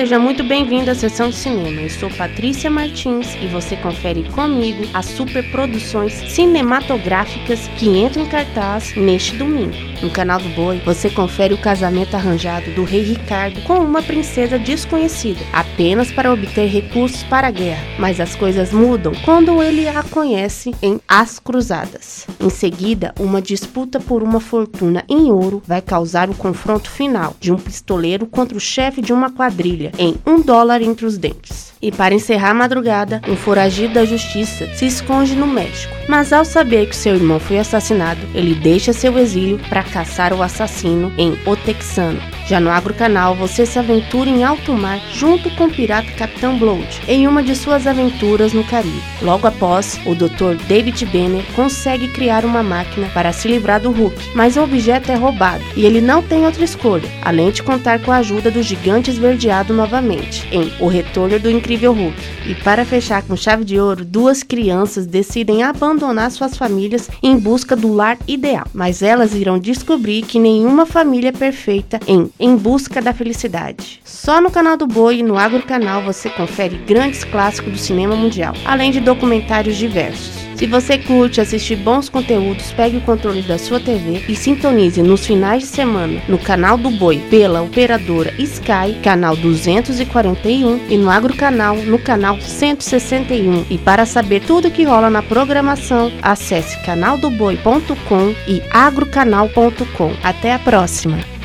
Seja muito bem-vindo à sessão de cinema. Eu sou Patrícia Martins e você confere comigo as superproduções cinematográficas que entram em cartaz neste domingo. No canal do Boi, você confere o casamento arranjado do rei Ricardo com uma princesa desconhecida, apenas para obter recursos para a guerra. Mas as coisas mudam quando ele a conhece em As Cruzadas. Em seguida, uma disputa por uma fortuna em ouro vai causar o confronto final de um pistoleiro contra o chefe de uma quadrilha em um dólar entre os dentes. E para encerrar a madrugada, um foragido da justiça se esconde no México. Mas ao saber que seu irmão foi assassinado, ele deixa seu exílio para caçar o assassino em O Texano. Já no Agro Canal, você se aventura em alto mar junto com o pirata Capitão Blood em uma de suas aventuras no Caribe. Logo após, o Dr. David Banner consegue criar uma máquina para se livrar do Hulk, mas o objeto é roubado e ele não tem outra escolha, além de contar com a ajuda do gigante esverdeado novamente em O Retorno do Incrível Hulk. E para fechar com chave de ouro, duas crianças decidem abandonar suas famílias em busca do lar ideal, mas elas irão descobrir que nenhuma família é perfeita em em busca da felicidade. Só no canal do Boi e no Agro Canal você confere grandes clássicos do cinema mundial, além de documentários diversos. Se você curte assistir bons conteúdos, pegue o controle da sua TV e sintonize nos finais de semana no canal do Boi pela operadora Sky, canal 241 e no Agro Canal no canal 161. E para saber tudo que rola na programação, acesse canaldoboi.com e agrocanal.com. Até a próxima!